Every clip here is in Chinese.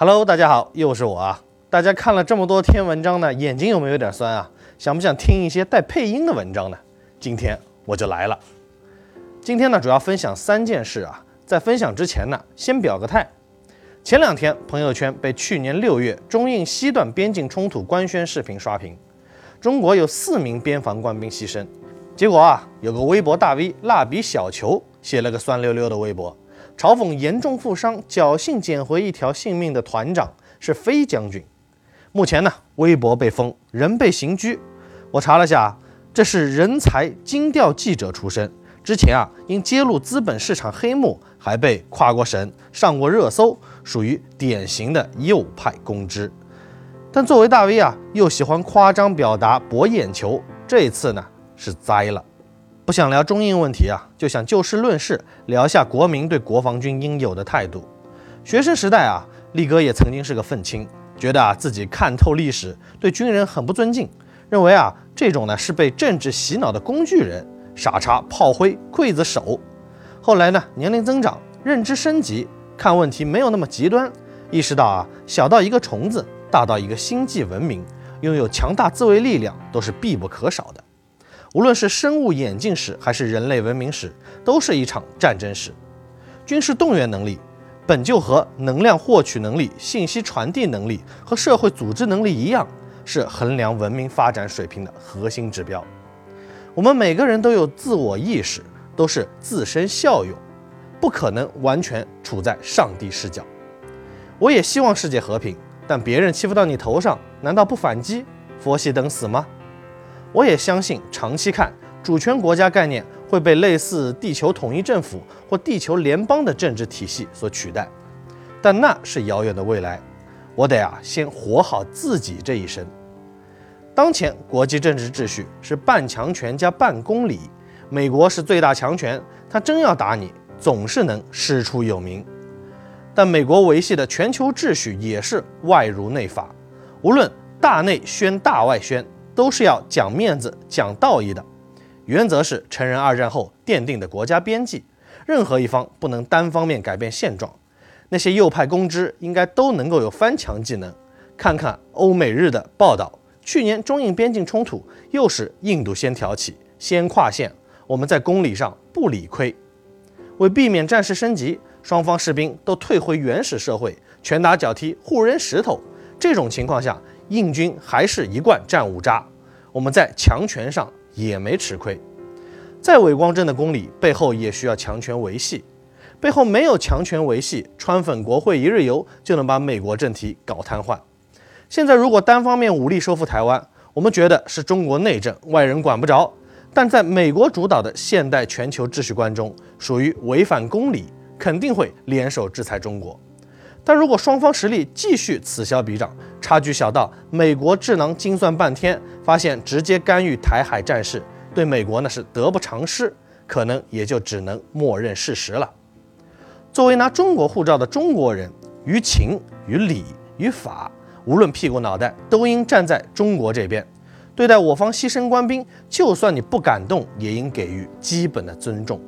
Hello，大家好，又是我啊！大家看了这么多篇文章呢，眼睛有没有点酸啊？想不想听一些带配音的文章呢？今天我就来了。今天呢，主要分享三件事啊。在分享之前呢，先表个态。前两天朋友圈被去年六月中印西段边境冲突官宣视频刷屏，中国有四名边防官兵牺牲。结果啊，有个微博大 V 蜡笔小球写了个酸溜溜的微博，嘲讽严重负伤、侥幸捡回一条性命的团长是飞将军。目前呢，微博被封，人被刑拘。我查了下，这是人才精调记者出身。之前啊，因揭露资本市场黑幕，还被跨过审、上过热搜，属于典型的右派公知。但作为大 V 啊，又喜欢夸张表达博眼球，这次呢是栽了。不想聊中印问题啊，就想就事论事，聊一下国民对国防军应有的态度。学生时代啊，力哥也曾经是个愤青，觉得啊自己看透历史，对军人很不尊敬，认为啊这种呢是被政治洗脑的工具人。傻叉、炮灰、刽子手。后来呢，年龄增长，认知升级，看问题没有那么极端，意识到啊，小到一个虫子，大到一个星际文明，拥有强大自卫力量都是必不可少的。无论是生物演进史还是人类文明史，都是一场战争史。军事动员能力本就和能量获取能力、信息传递能力和社会组织能力一样，是衡量文明发展水平的核心指标。我们每个人都有自我意识，都是自身效用，不可能完全处在上帝视角。我也希望世界和平，但别人欺负到你头上，难道不反击，佛系等死吗？我也相信，长期看，主权国家概念会被类似地球统一政府或地球联邦的政治体系所取代，但那是遥远的未来。我得啊，先活好自己这一生。当前国际政治秩序是半强权加半公理，美国是最大强权，他真要打你，总是能师出有名。但美国维系的全球秩序也是外儒内法，无论大内宣大外宣，都是要讲面子、讲道义的。原则是承认二战后奠定的国家边际，任何一方不能单方面改变现状。那些右派公知应该都能够有翻墙技能，看看欧美日的报道。去年中印边境冲突又是印度先挑起，先跨线，我们在公理上不理亏。为避免战事升级，双方士兵都退回原始社会，拳打脚踢，互扔石头。这种情况下，印军还是一贯战五渣，我们在强权上也没吃亏。再伟光正的公理背后也需要强权维系，背后没有强权维系，川粉国会一日游就能把美国政体搞瘫痪。现在如果单方面武力收复台湾，我们觉得是中国内政，外人管不着。但在美国主导的现代全球秩序观中，属于违反公理，肯定会联手制裁中国。但如果双方实力继续此消彼长，差距小到美国智囊精算半天，发现直接干预台海战事对美国那是得不偿失，可能也就只能默认事实了。作为拿中国护照的中国人，于情于理于法。无论屁股脑袋，都应站在中国这边。对待我方牺牲官兵，就算你不感动，也应给予基本的尊重。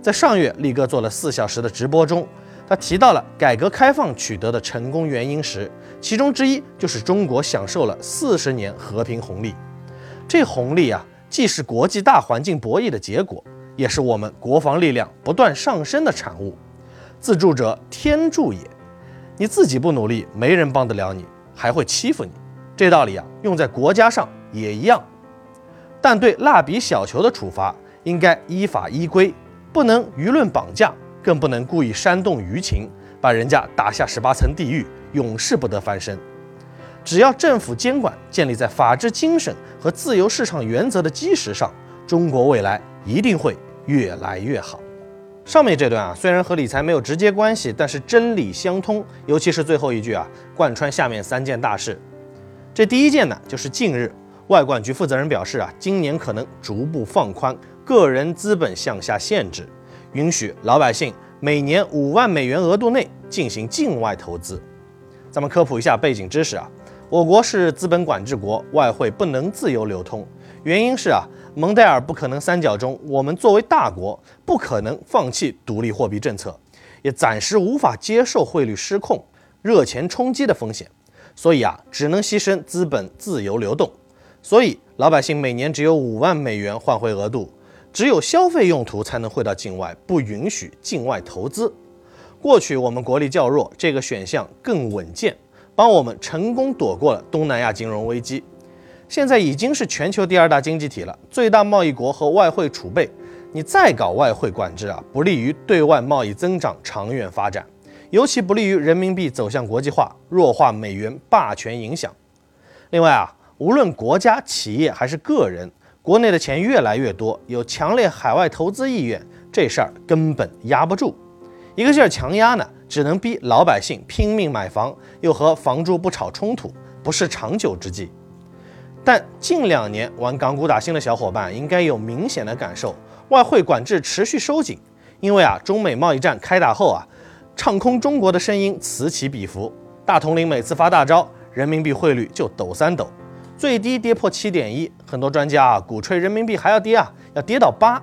在上月，力哥做了四小时的直播中，他提到了改革开放取得的成功原因时，其中之一就是中国享受了四十年和平红利。这红利啊，既是国际大环境博弈的结果，也是我们国防力量不断上升的产物。自助者天助也。你自己不努力，没人帮得了你，还会欺负你。这道理啊，用在国家上也一样。但对蜡笔小球的处罚，应该依法依规，不能舆论绑架，更不能故意煽动舆情，把人家打下十八层地狱，永世不得翻身。只要政府监管建立在法治精神和自由市场原则的基石上，中国未来一定会越来越好。上面这段啊，虽然和理财没有直接关系，但是真理相通。尤其是最后一句啊，贯穿下面三件大事。这第一件呢，就是近日外管局负责人表示啊，今年可能逐步放宽个人资本向下限制，允许老百姓每年五万美元额度内进行境外投资。咱们科普一下背景知识啊，我国是资本管制国，外汇不能自由流通，原因是啊。蒙代尔不可能三角中，我们作为大国不可能放弃独立货币政策，也暂时无法接受汇率失控。热钱冲击的风险，所以啊，只能牺牲资本自由流动。所以老百姓每年只有五万美元换汇额度，只有消费用途才能汇到境外，不允许境外投资。过去我们国力较弱，这个选项更稳健，帮我们成功躲过了东南亚金融危机。现在已经是全球第二大经济体了，最大贸易国和外汇储备，你再搞外汇管制啊，不利于对外贸易增长长远发展，尤其不利于人民币走向国际化，弱化美元霸权影响。另外啊，无论国家、企业还是个人，国内的钱越来越多，有强烈海外投资意愿，这事儿根本压不住。一个劲儿强压呢，只能逼老百姓拼命买房，又和房住不炒冲突，不是长久之计。但近两年玩港股打新的小伙伴应该有明显的感受，外汇管制持续收紧，因为啊，中美贸易战开打后啊，唱空中国的声音此起彼伏。大统领每次发大招，人民币汇率就抖三抖，最低跌破七点一，很多专家啊鼓吹人民币还要跌啊，要跌到八。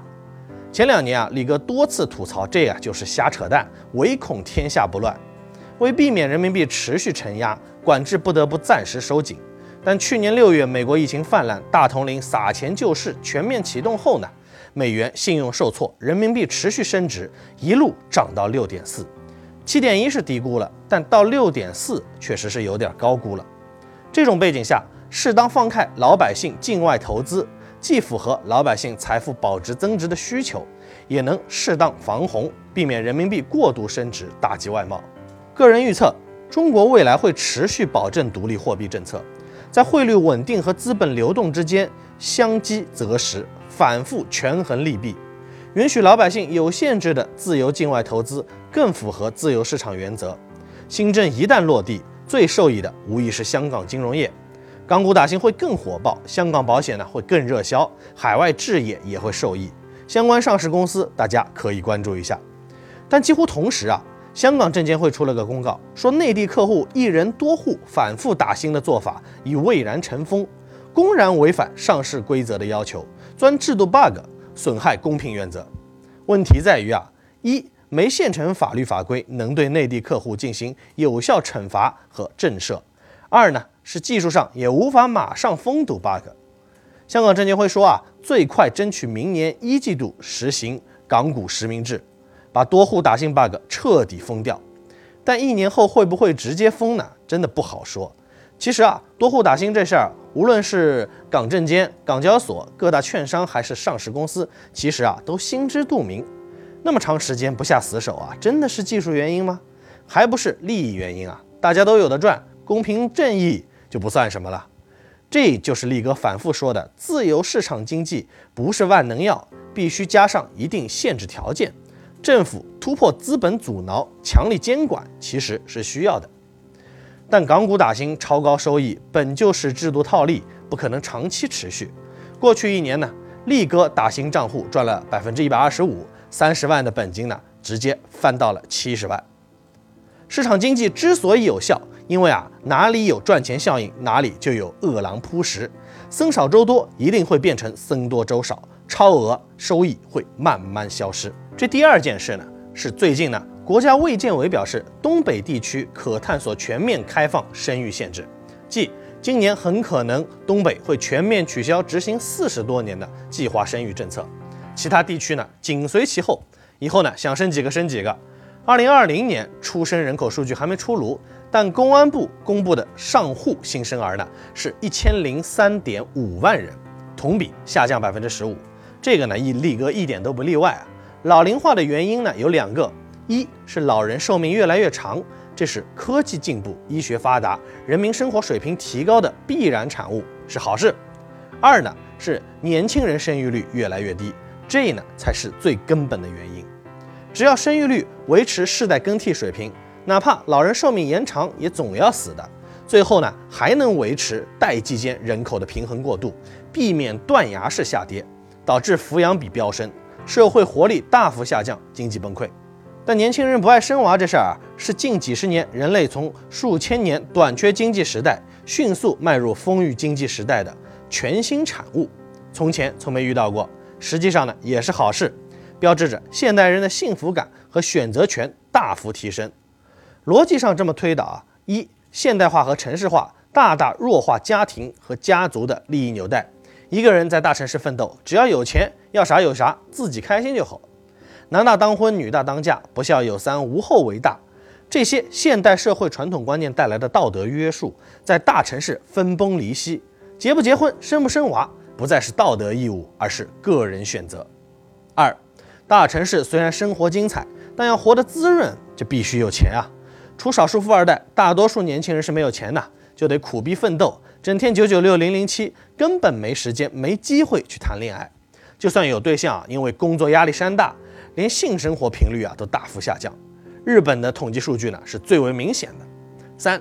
前两年啊，李哥多次吐槽，这呀就是瞎扯淡，唯恐天下不乱。为避免人民币持续承压，管制不得不暂时收紧。但去年六月，美国疫情泛滥，大统领撒钱救市全面启动后呢，美元信用受挫，人民币持续升值，一路涨到六点四，七点一是低估了，但到六点四确实是有点高估了。这种背景下，适当放开老百姓境外投资。既符合老百姓财富保值增值的需求，也能适当防洪，避免人民币过度升值打击外贸。个人预测，中国未来会持续保证独立货币政策，在汇率稳定和资本流动之间相机择时，反复权衡利弊，允许老百姓有限制的自由境外投资，更符合自由市场原则。新政一旦落地，最受益的无疑是香港金融业。港股打新会更火爆，香港保险呢会更热销，海外置业也会受益，相关上市公司大家可以关注一下。但几乎同时啊，香港证监会出了个公告，说内地客户一人多户反复打新的做法已蔚然成风，公然违反上市规则的要求，钻制度 bug，损害公平原则。问题在于啊，一没现成法律法规能对内地客户进行有效惩罚和震慑；二呢？是技术上也无法马上封堵 bug。香港证监会说啊，最快争取明年一季度实行港股实名制，把多户打新 bug 彻底封掉。但一年后会不会直接封呢？真的不好说。其实啊，多户打新这事儿，无论是港证监、港交所、各大券商还是上市公司，其实啊都心知肚明。那么长时间不下死手啊，真的是技术原因吗？还不是利益原因啊？大家都有的赚，公平正义。就不算什么了，这就是力哥反复说的，自由市场经济不是万能药，必须加上一定限制条件。政府突破资本阻挠，强力监管其实是需要的。但港股打新超高收益本就是制度套利，不可能长期持续。过去一年呢，力哥打新账户赚了百分之一百二十五，三十万的本金呢，直接翻到了七十万。市场经济之所以有效。因为啊，哪里有赚钱效应，哪里就有饿狼扑食，僧少粥多一定会变成僧多粥少，超额收益会慢慢消失。这第二件事呢，是最近呢，国家卫健委表示，东北地区可探索全面开放生育限制，即今年很可能东北会全面取消执行四十多年的计划生育政策，其他地区呢紧随其后，以后呢想生几个生几个。二零二零年出生人口数据还没出炉。但公安部公布的上户新生儿呢，是一千零三点五万人，同比下降百分之十五。这个呢，一力哥一点都不例外啊。老龄化的原因呢有两个，一是老人寿命越来越长，这是科技进步、医学发达、人民生活水平提高的必然产物，是好事；二呢是年轻人生育率越来越低，这呢才是最根本的原因。只要生育率维持世代更替水平。哪怕老人寿命延长，也总要死的。最后呢，还能维持代际间人口的平衡过渡，避免断崖式下跌，导致抚养比飙升，社会活力大幅下降，经济崩溃。但年轻人不爱生娃这事儿啊，是近几十年人类从数千年短缺经济时代迅速迈入丰裕经济时代的全新产物，从前从没遇到过。实际上呢，也是好事，标志着现代人的幸福感和选择权大幅提升。逻辑上这么推导啊，一、现代化和城市化大大弱化家庭和家族的利益纽带。一个人在大城市奋斗，只要有钱，要啥有啥，自己开心就好。男大当婚，女大当嫁，不孝有三，无后为大。这些现代社会传统观念带来的道德约束，在大城市分崩离析。结不结婚，生不生娃，不再是道德义务，而是个人选择。二，大城市虽然生活精彩，但要活得滋润，就必须有钱啊。除少数富二代，大多数年轻人是没有钱的，就得苦逼奋斗，整天九九六零零七，根本没时间、没机会去谈恋爱。就算有对象，因为工作压力山大，连性生活频率啊都大幅下降。日本的统计数据呢是最为明显的。三，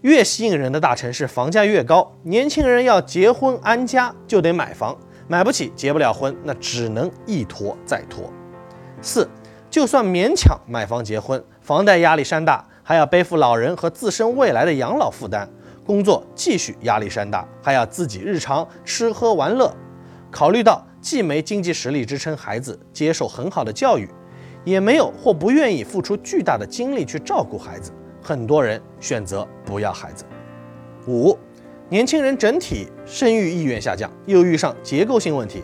越吸引人的大城市房价越高，年轻人要结婚安家就得买房，买不起结不了婚，那只能一拖再拖。四，就算勉强买房结婚，房贷压力山大，还要背负老人和自身未来的养老负担，工作继续压力山大，还要自己日常吃喝玩乐，考虑到既没经济实力支撑孩子接受很好的教育。也没有或不愿意付出巨大的精力去照顾孩子，很多人选择不要孩子。五，年轻人整体生育意愿下降，又遇上结构性问题。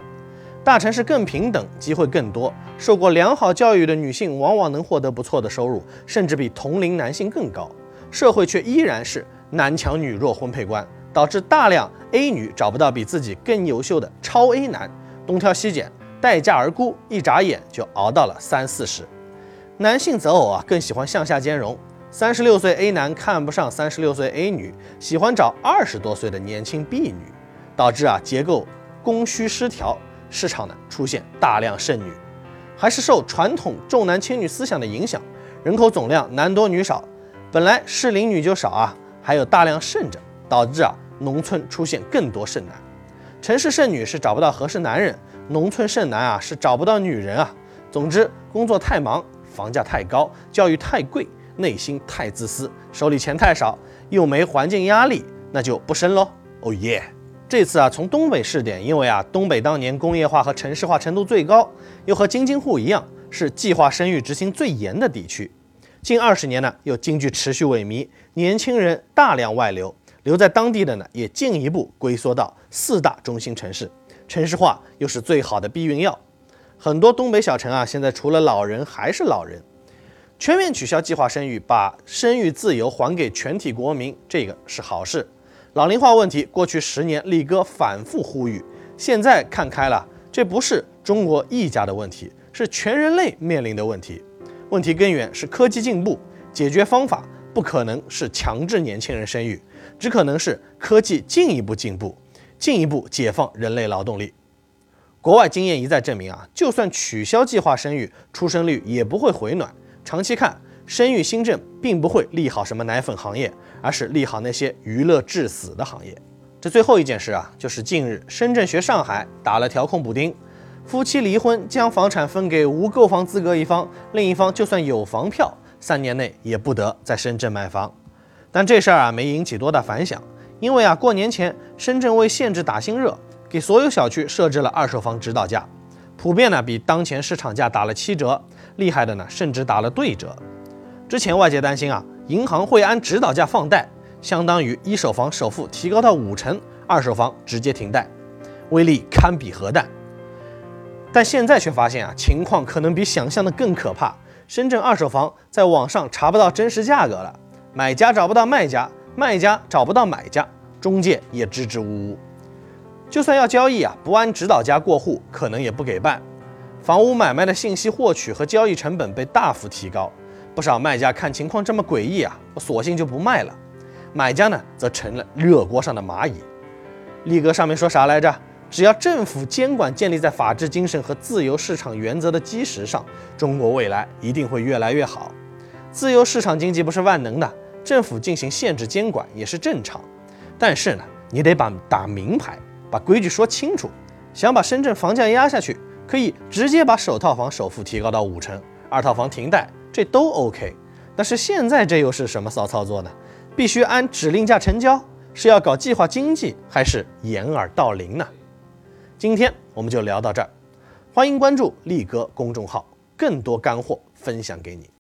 大城市更平等，机会更多，受过良好教育的女性往往能获得不错的收入，甚至比同龄男性更高。社会却依然是男强女弱婚配观，导致大量 A 女找不到比自己更优秀的超 A 男，东挑西拣。待价而沽，一眨眼就熬到了三四十。男性择偶啊，更喜欢向下兼容。三十六岁 A 男看不上三十六岁 A 女，喜欢找二十多岁的年轻 B 女，导致啊结构供需失调，市场呢出现大量剩女。还是受传统重男轻女思想的影响，人口总量男多女少，本来适龄女就少啊，还有大量剩着，导致啊农村出现更多剩男。城市剩女是找不到合适男人。农村剩男啊，是找不到女人啊。总之，工作太忙，房价太高，教育太贵，内心太自私，手里钱太少，又没环境压力，那就不生喽。哦耶！这次啊，从东北试点，因为啊，东北当年工业化和城市化程度最高，又和京津沪一样，是计划生育执行最严的地区。近二十年呢，又经济持续萎靡，年轻人大量外流，留在当地的呢，也进一步龟缩到四大中心城市。城市化又是最好的避孕药，很多东北小城啊，现在除了老人还是老人。全面取消计划生育，把生育自由还给全体国民，这个是好事。老龄化问题，过去十年力哥反复呼吁，现在看开了，这不是中国一家的问题，是全人类面临的问题。问题根源是科技进步，解决方法不可能是强制年轻人生育，只可能是科技进一步进步。进一步解放人类劳动力。国外经验一再证明啊，就算取消计划生育，出生率也不会回暖。长期看，生育新政并不会利好什么奶粉行业，而是利好那些娱乐致死的行业。这最后一件事啊，就是近日深圳学上海打了调控补丁，夫妻离婚将房产分给无购房资格一方，另一方就算有房票，三年内也不得在深圳买房。但这事儿啊，没引起多大反响。因为啊，过年前深圳为限制打新热，给所有小区设置了二手房指导价，普遍呢比当前市场价打了七折，厉害的呢甚至打了对折。之前外界担心啊，银行会按指导价放贷，相当于一手房首付提高到五成，二手房直接停贷，威力堪比核弹。但现在却发现啊，情况可能比想象的更可怕。深圳二手房在网上查不到真实价格了，买家找不到卖家。卖家找不到买家，中介也支支吾吾。就算要交易啊，不按指导价过户，可能也不给办。房屋买卖的信息获取和交易成本被大幅提高，不少卖家看情况这么诡异啊，我索性就不卖了。买家呢，则成了热锅上的蚂蚁。力哥上面说啥来着？只要政府监管建立在法治精神和自由市场原则的基石上，中国未来一定会越来越好。自由市场经济不是万能的。政府进行限制监管也是正常，但是呢，你得把打明牌，把规矩说清楚。想把深圳房价压下去，可以直接把首套房首付提高到五成，二套房停贷，这都 OK。但是现在这又是什么骚操作呢？必须按指令价成交，是要搞计划经济，还是掩耳盗铃呢？今天我们就聊到这儿，欢迎关注力哥公众号，更多干货分享给你。